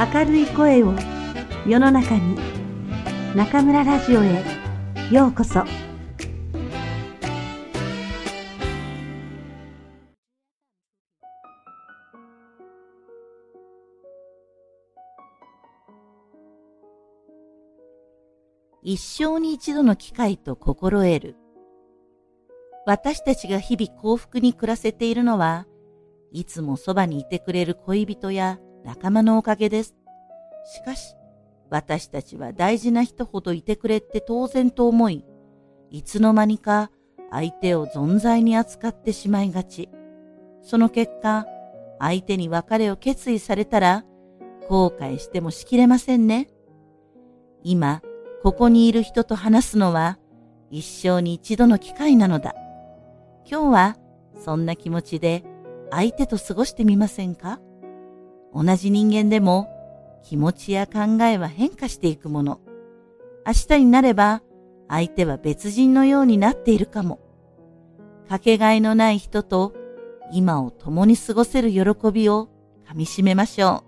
明るい声を世の中に中村ラジオへようこそ。一生に一度の機会と心得る。私たちが日々幸福に暮らせているのはいつもそばにいてくれる恋人や仲間のおかげです。しかし、私たちは大事な人ほどいてくれって当然と思い、いつの間にか相手を存在に扱ってしまいがち。その結果、相手に別れを決意されたら、後悔してもしきれませんね。今、ここにいる人と話すのは、一生に一度の機会なのだ。今日は、そんな気持ちで相手と過ごしてみませんか？同じ人間でも気持ちや考えは変化していくもの。明日になれば相手は別人のようになっているかも。かけがえのない人と今を共に過ごせる喜びをかみしめましょう。